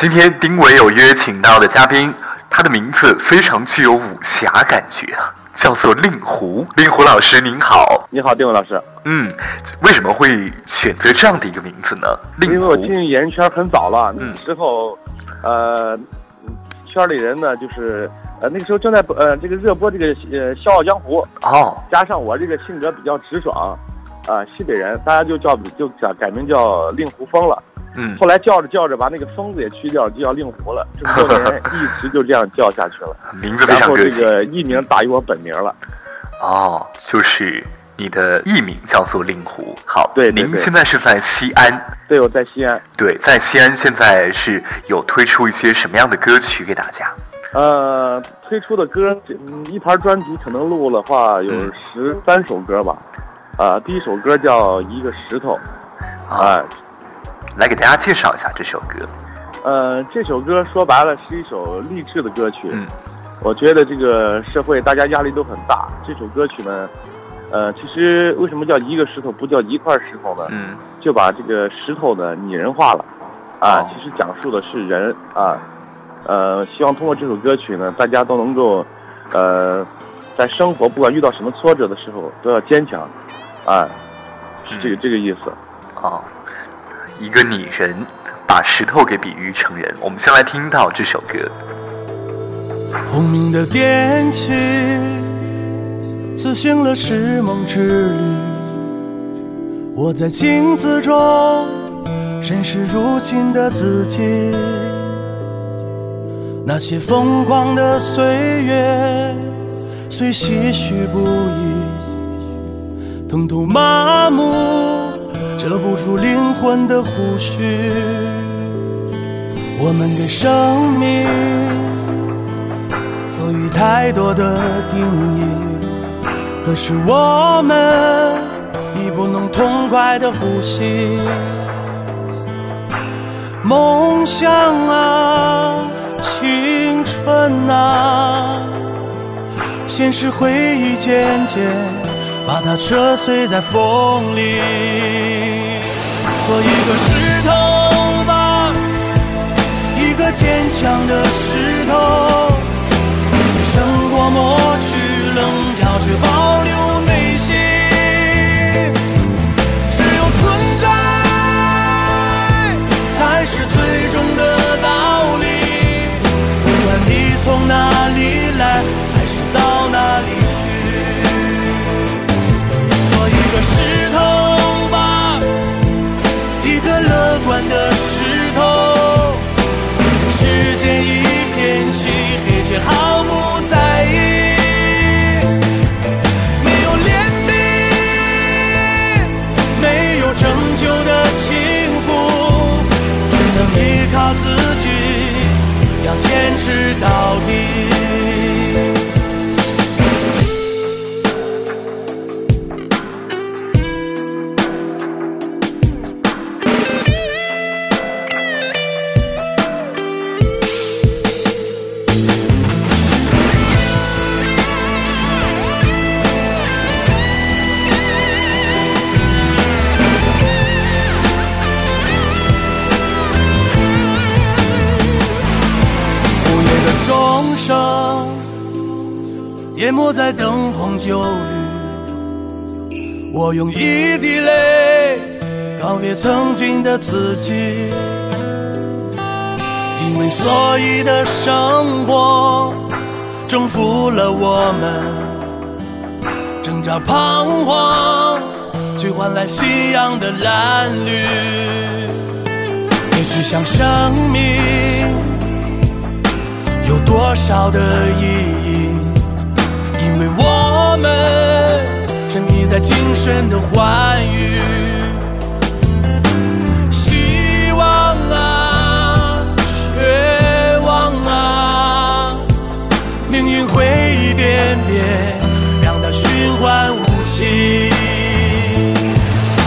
今天丁伟有约请到的嘉宾，他的名字非常具有武侠感觉啊，叫做令狐。令狐老师您好，你好，丁伟老师。嗯，为什么会选择这样的一个名字呢？令因为我。进演艺圈很早了，嗯那时候，呃，圈里人呢就是，呃，那个时候正在呃这个热播这个呃《笑傲江湖》，哦，加上我这个性格比较直爽，啊、西北人，大家就叫就改改名叫令狐风了。嗯，后来叫着叫着把那个疯子也去掉，就叫令狐了。这么多年 一直就这样叫下去了。名字非然后这。个艺名大于我本名了。哦，就是你的艺名叫做令狐。好，您对对对现在是在西安。对，我在西安。对，在西安现在是有推出一些什么样的歌曲给大家？呃，推出的歌，嗯一盘专辑可能录的话有嗯十三首歌吧。啊、第一首歌叫《一个石头》，啊、来给大家介绍一下这首歌。呃，这首歌说白了是一首励志的歌曲。嗯我觉得这个社会大家压力都很大，这首歌曲呢，呃，其实为什么叫一个石头不叫一块石头呢？嗯就把这个石头呢拟人化了，啊，哦其实讲述的是人啊，呃，希望通过这首歌曲呢，大家都能够，呃，在生活不管遇到什么挫折的时候都要坚强，啊，是这个这个意思。哦，一个拟人把石头给比喻成人。我们先来听到这首歌。轰鸣的电器刺醒了是梦之旅。我在镜子中审视如今的自己，那些疯狂的岁月虽唏嘘不已，疼痛麻木遮不住灵魂的呼吸。我们给生命。赋予太多的定义，可是我们已不能痛快的呼吸。梦想啊，青春啊，现实回忆渐渐把它扯碎在风里。做一个石头吧，一个坚强的石头。随生活磨去棱角，却自己，要坚持到底。一滴泪告别曾经的自己，因为所以的生活征服了我们，挣扎彷徨，去换来夕阳的蓝绿，也去想生命。有多少的意义？在精神的欢愉。希望啊，绝望啊，命运会一遍遍让它循环无期。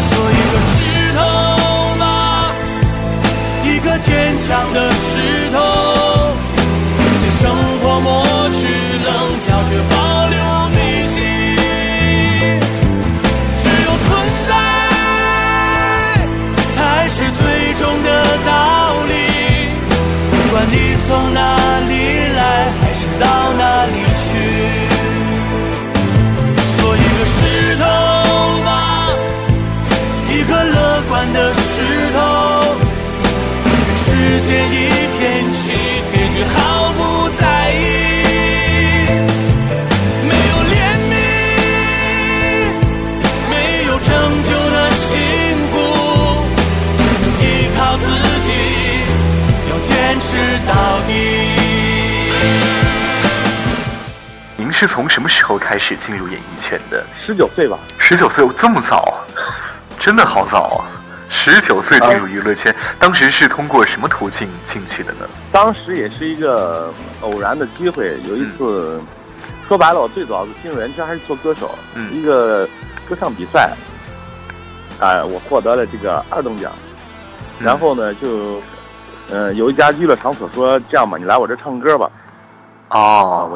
做一个石头吧，一个坚强的石间一片漆黑，却毫不在意。没有怜悯，没有拯救的幸福，依靠自己，要坚持到底。您是从什么时候开始进入演艺圈的？十九岁吧，十九岁，这么早，真的好早啊！十九岁进入娱乐圈，当时是通过什么途径进去的呢？当时也是一个偶然的机会，有一次，说白了，我最早进入演艺圈还是做歌手，嗯。一个歌唱比赛，哎、我获得了这个二等奖，嗯。然后呢，就，呃，有一家娱乐场所说，这样吧，你来我这唱歌吧，啊，哦，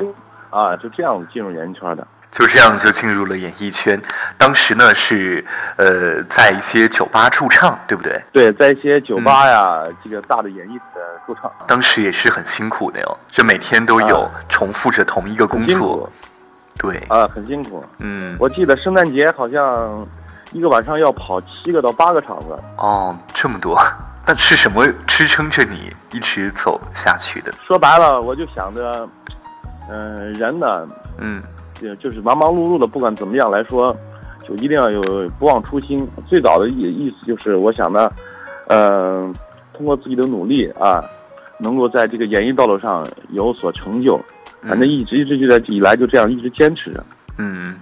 我，啊，就这样进入演艺圈的。就这样就进入了演艺圈。当时呢是呃在一些酒吧驻唱，对不对？对，在一些酒吧呀，这个大的演艺的驻唱，当时也是很辛苦的哟，这每天都有重复着同一个工很辛苦作。对，啊，很辛苦。嗯，我记得圣诞节好像一个晚上要跑七个到八个场子。哦，这么多，那是什么支撑着你一直走下去的？说白了，我就想着，嗯、人呢，嗯就就是忙忙碌碌的，不管怎么样来说，就一定要有不忘初心。最早的意意思就是，我想呢，嗯、通过自己的努力啊，能够在这个演艺道路上有所成就。反正一直一直就在以来就这样一直坚持着。嗯，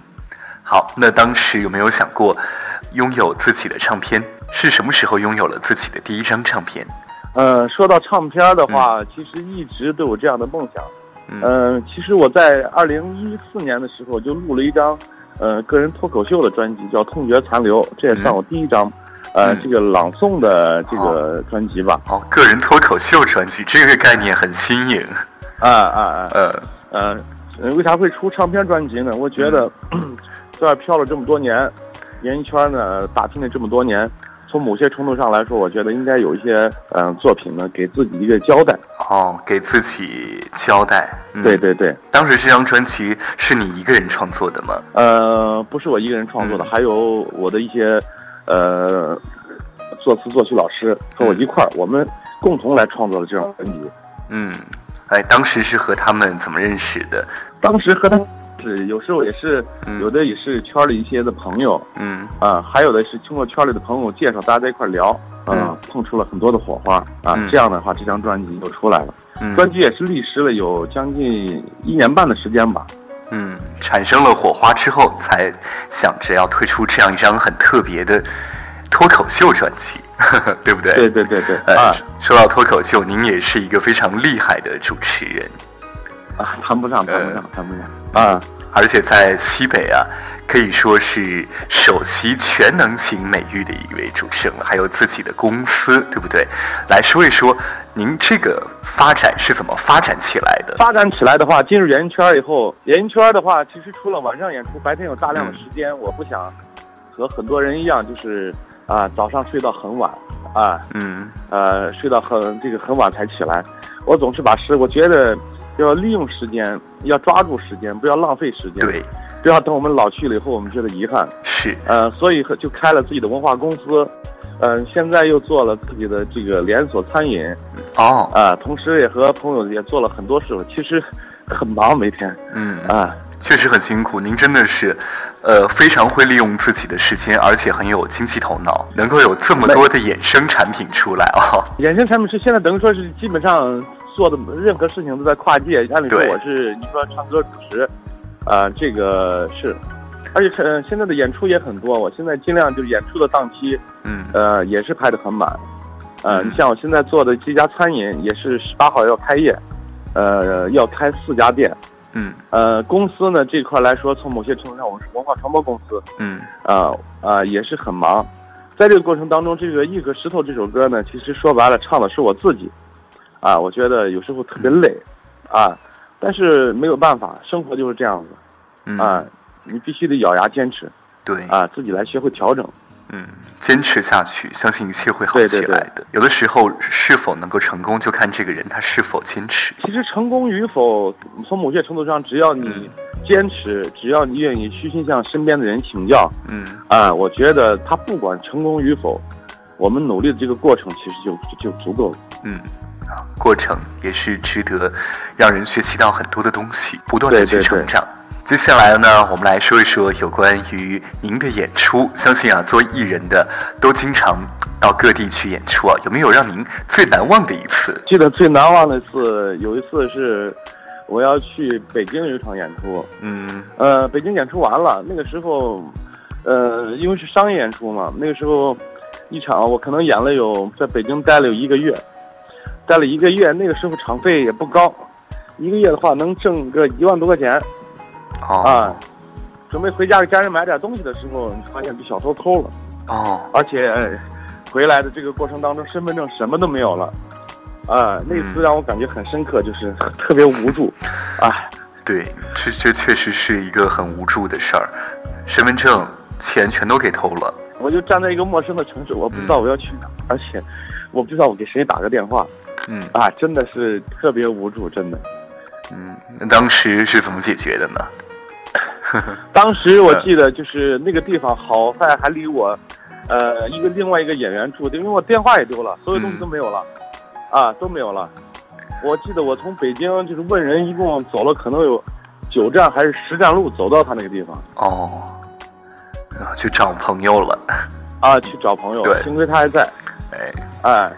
好，那当时有没有想过拥有自己的唱片？是什么时候拥有了自己的第一张唱片？呃，说到唱片的话，其实一直都有这样的梦想。嗯嗯、其实我在二零一四年的时候就录了一张，呃，个人脱口秀的专辑，叫《痛觉残留》，这也算我第一张，呃，嗯这个朗诵的这个专辑吧。哦，个人脱口秀专辑这个概念很新颖。啊啊啊！呃，呃，呃为啥会出唱片专辑呢？我觉得，在外飘了这么多年，演艺圈呢打拼了这么多年，从某些程度上来说，我觉得应该有一些嗯、呃作品呢给自己一个交代。哦，给自己交代。嗯、对，对对。当时这张专辑是你一个人创作的吗？呃，不是我一个人创作的，嗯还有我的一些呃作词作曲老师和我一块儿，我们共同来创作了这张专辑。嗯，哎，当时是和他们怎么认识的？当时和他是有时候也是嗯。有的也是圈里一些的朋友嗯。啊、还有的是通过圈里的朋友介绍，大家在一块聊啊、嗯碰出了很多的火花啊、嗯。这样的话，这张专辑就出来了。嗯。专辑也是历时了有将近一年半的时间吧。嗯，产生了火花之后，才想着要推出这样一张很特别的脱口秀专辑，对不对？对对对对，呃啊，说到脱口秀，您也是一个非常厉害的主持人，啊，谈不上，谈不呃上，谈不上啊。而且在西北啊，可以说是首席全能型美誉的一位主持人，还有自己的公司，对不对？来说一说您这个发展是怎么发展起来的？发展起来的话，进入演艺圈以后，演艺圈的话，其实除了晚上演出，白天有大量的时间。我不想和很多人一样，就是啊、早上睡到很晚，啊嗯呃睡到很这个很晚才起来。我总是把时，我觉得要利用时间，要抓住时间，不要浪费时间。，对，不要等我们老去了以后，我们觉得遗憾。是，呃，所以就开了自己的文化公司，呃，现在又做了自己的这个连锁餐饮，哦，啊、同时也和朋友也做了很多事，其实很忙每天嗯啊。确实很辛苦，您真的是，呃，非常会利用自己的时间，而且很有经济头脑，能够有这么多的衍生产品出来啊、衍生产品是现在等于说是基本上做的任何事情都在跨界。按理说我是你说唱歌主持，啊、这个是，而且呃现在的演出也很多，我现在尽量就是演出的档期，嗯呃也是排的很满。呃，嗯你像我现在做的这家餐饮也是十八号要开业，呃要开四家店。嗯呃，公司呢这块来说，从某些程度上，我们是文化传播公司，嗯啊啊、也是很忙。在这个过程当中，这个《一颗石头》这首歌呢，其实说白了，唱的是我自己，啊，我觉得有时候特别累，啊，但是没有办法，生活就是这样子，嗯啊，你必须得咬牙坚持，对，啊，自己来学会调整。嗯，坚持下去，相信一切会好起来的。有的时候是否能够成功，就看这个人他是否坚持。其实成功与否，从某些程度上，只要你坚持，只要你愿意虚心向身边的人请教，嗯啊，我觉得他不管成功与否，我们努力的这个过程其实就就足够了。嗯，啊，过程也是值得让人学习到很多的东西，不断的去对对对成长。接下来呢，我们来说一说有关于您的演出。相信啊，做艺人的都经常到各地去演出啊，有没有让您最难忘的一次？记得最难忘的一次，有一次是我要去北京有一场演出，嗯呃，北京演出完了，那个时候，呃，因为是商业演出嘛，那个时候一场我可能演了有在北京待了有一个月，待了一个月，那个时候场费也不高，一个月的话能挣个一万多块钱。哦。啊。准备回家给家人买点东西的时候，发现被小偷偷了，哦。而且呃回来的这个过程当中，身份证什么都没有了，啊，那次让我感觉很深刻，就是特别无助，啊，对，这这确实是一个很无助的事儿，身份证、钱全都给偷了。我就站在一个陌生的城市，我不知道我要去哪，而且我不知道我给谁打个电话嗯。啊，真的是特别无助，真的。嗯，那当时是怎么解决的呢？当时我记得就是那个地方好在还离我，呃，一个另外一个演员住的，因为我电话也丢了，所有东西都没有了，啊，都没有了。我记得我从北京就是问人，一共走了可能有九站还是十站路走到他那个地方。哦，然后去找朋友了。啊，去找朋友对，幸亏他还在，哎，哎，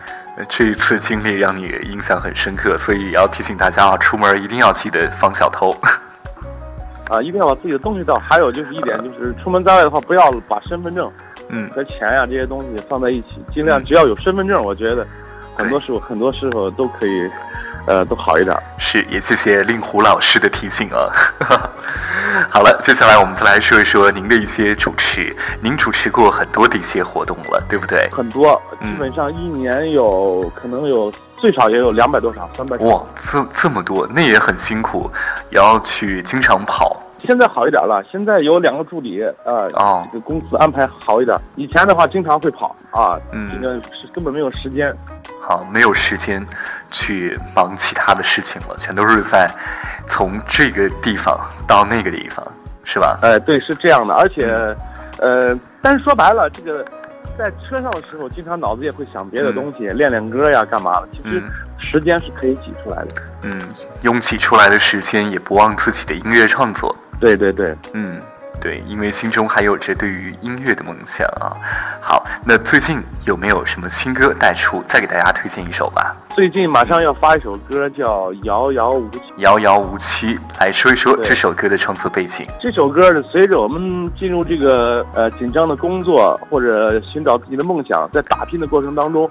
这一次经历让你印象很深刻，所以也要提醒大家啊，出门一定要记得防小偷。啊，一定要把自己的东西到。还有就是一点就是出门在外的话，不要把身份证嗯和钱呀、这些东西放在一起，尽量只要有身份证，我觉得很多时候很多时候都可以，呃，都好一点。是，也谢谢令狐老师的提醒啊。好了，接下来我们再来说一说您的一些主持。您主持过很多的一些活动了，对不对？很多，嗯基本上一年有可能有最少也有两百多场、三百场。哇，这这么多，那也很辛苦，也要去经常跑。现在好一点了，现在有两个助理，呃，哦这个公司安排好一点。以前的话，经常会跑啊，嗯这个是根本没有时间。好，没有时间去忙其他的事情了，全都是在从这个地方到那个地方，是吧？呃，对，是这样的，而且，呃，但是说白了，这个在车上的时候，经常脑子也会想别的东西，练练歌呀，干嘛的。其实嗯时间是可以挤出来的。嗯，拥挤出来的时间也不忘自己的音乐创作。对对对，嗯，对，因为心中还有着对于音乐的梦想啊。好，那最近有没有什么新歌带出？再给大家推荐一首吧，最近马上要发一首歌，叫《遥遥无期》。《遥遥无期》，来说一说这首歌的创作背景。这首歌呢，随着我们进入这个呃紧张的工作或者寻找自己的梦想，在打拼的过程当中，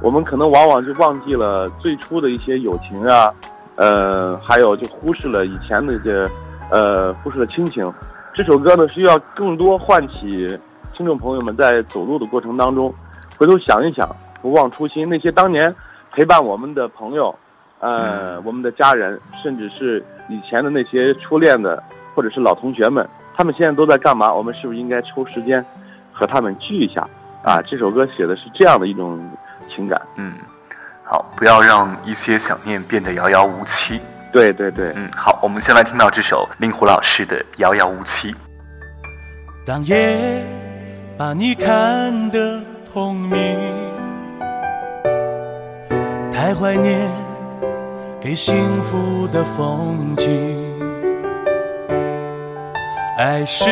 我们可能往往就忘记了最初的一些友情啊，呃，还有就忽视了以前的这个呃忽视了亲情。这首歌呢，是要更多唤起听众朋友们在走路的过程当中，回头想一想，不忘初心，那些当年陪伴我们的朋友，呃，我们的家人，甚至是以前的那些初恋的或者是老同学们，他们现在都在干嘛？我们是不是应该抽时间和他们聚一下？啊，这首歌写的是这样的一种情感。嗯，好，不要让一些想念变得遥遥无期。对对对，嗯，好，我们先来听到这首令狐老师的《遥遥无期》。当夜把你看得透明，太怀念给幸福的风景。爱是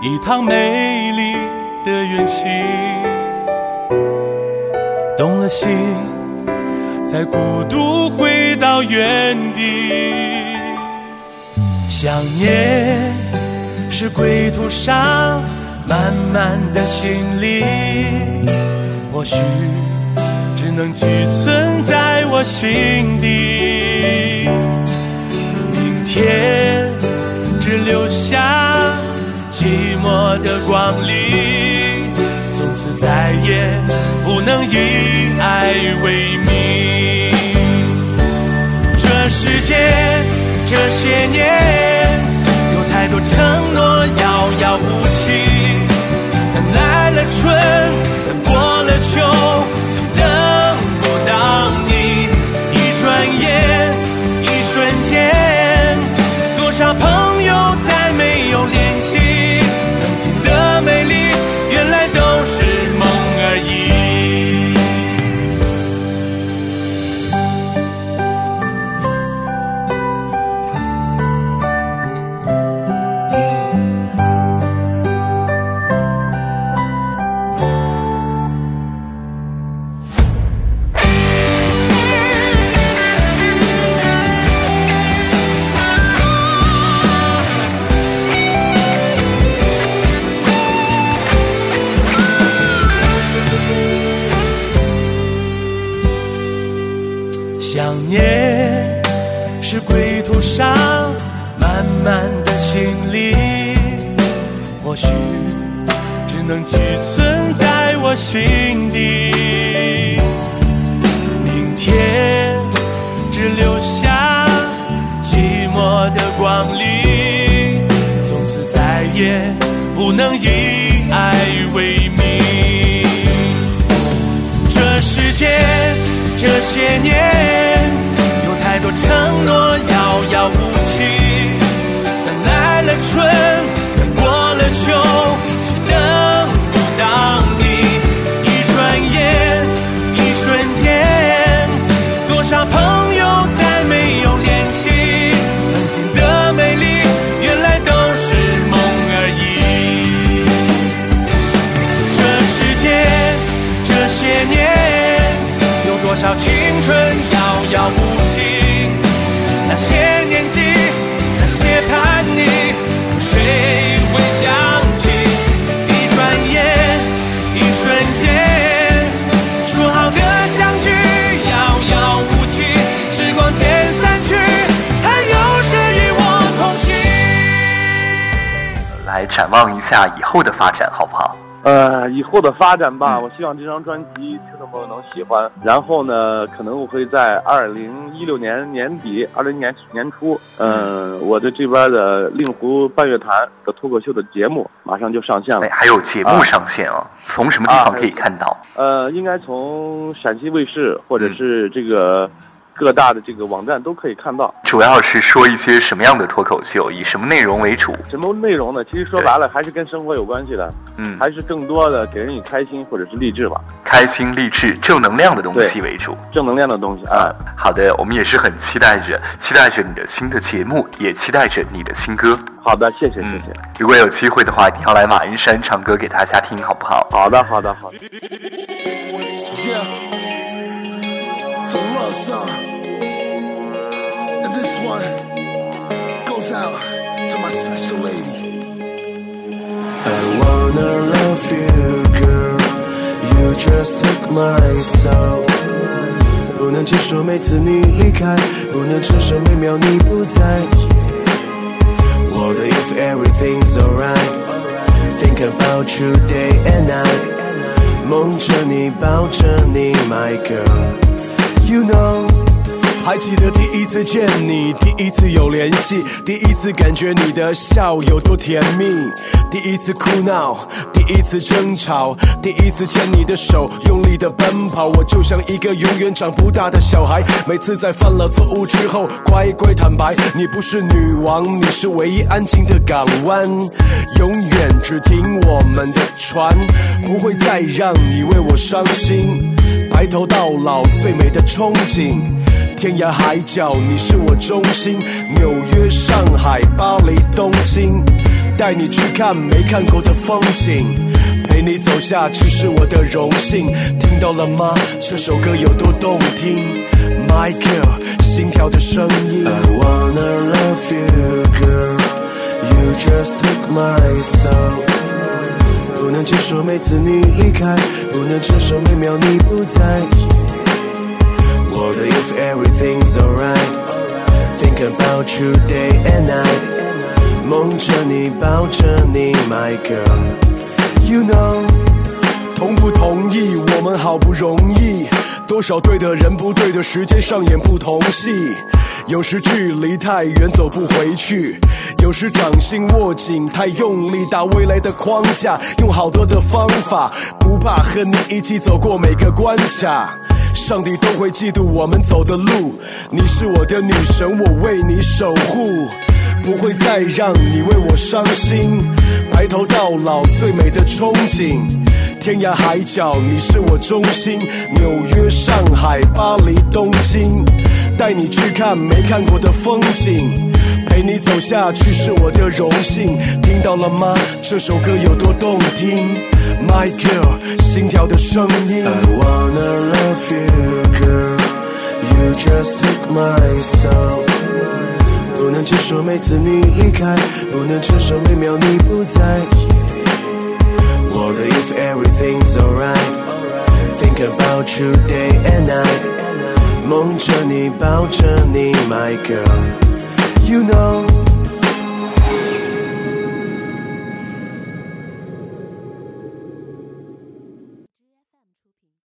一趟美丽的远行，动了心，在孤独回到原地。想念是归途上满满的行李，或许只能寄存在我心底。明天只留下寂寞的光临，从此再也不能以爱为名。时间这些年，有太多承诺遥遥无期。等来了春，等过了秋，却等不到你。一转眼，一瞬间，多少朋友再没有联系。想念是归途上慢慢的行李，或许只能寄存在我心底。明天只留下寂寞的光临，从此再也不能以爱为名。这世间这些年，承诺遥遥无期，展望一下以后的发展，好不好？呃，以后的发展吧，嗯我希望这张专辑听众朋友能喜欢。然后呢，可能我会在二零一六年年底、二零年年初，嗯、我的这边的令狐半月谈的脱口秀的节目马上就上线了哎，。还有节目上线啊，从什么地方可以看到？呃，应该从陕西卫视或者嗯是这个各大的这个网站都可以看到。主要是说一些什么样的脱口秀，以什么内容为主？什么内容呢？其实说白了还是跟生活有关系的，嗯，还是更多的给人以开心或者是励志吧，开心、励志、正能量的东西为主。正能量的东西啊。好的，我们也是很期待着，期待着你的新的节目，也期待着你的新歌。好的，谢谢谢嗯谢。，如果有机会的话，一定要来马鞍山唱歌给大家听，好不好？好的好的好的。Yeah. It's a love song. And this one goes out to my special lady. I wanna love you, girl. You just took my soul. 不能接受每次你离开，不能承受每秒你不在。我的 if everything's alright, think about you day and night. 梦着你，抱着你，my girl. You know. 还记得第一次见你，第一次有联系，第一次感觉你的笑有多甜蜜，第一次哭闹，第一次争吵，第一次牵你的手，用力的奔跑，我就像一个永远长不大的小孩。每次在犯了错误之后，乖乖坦白，你不是女王，你是唯一安静的港湾，永远只停我们的船，不会再让你为我伤心。白头到老最美的憧憬。天涯海角，你是我中心。纽约、上海、巴黎、东京，带你去看没看过的风景，陪你走下去是我的荣幸。听到了吗？这首歌有多动听？My girl，心跳的声音。I wanna love you, girl. You just took my soul. 不能接受每次你离开，不能承受每秒你不在。我的 if everything's alright, think about you day and night，梦着你，抱着你，my girl，you know。同不同意？我们好不容易，多少对的人，不对的时间，上演不同戏。有时距离太远，走不回去；有时掌心握紧，太用力，打未来的框架，用好多的方法，不怕和你一起走过每个关卡。上帝都会嫉妒我们走的路，你是我的女神，我为你守护。不会再让你为我伤心。白头到老最美的憧憬，天涯海角你是我中心。纽约、上海、巴黎、东京，带你去看没看过的风景，陪你走下去是我的荣幸。听到了吗？这首歌有多动听？My girl，心跳的声音。I wanna love you, girl. You just took my soul. 不能接受每次你离开，不能承受每秒你不在。我的 if everything's alright, think about you day and night， 梦着你，抱着你，My girl，You know。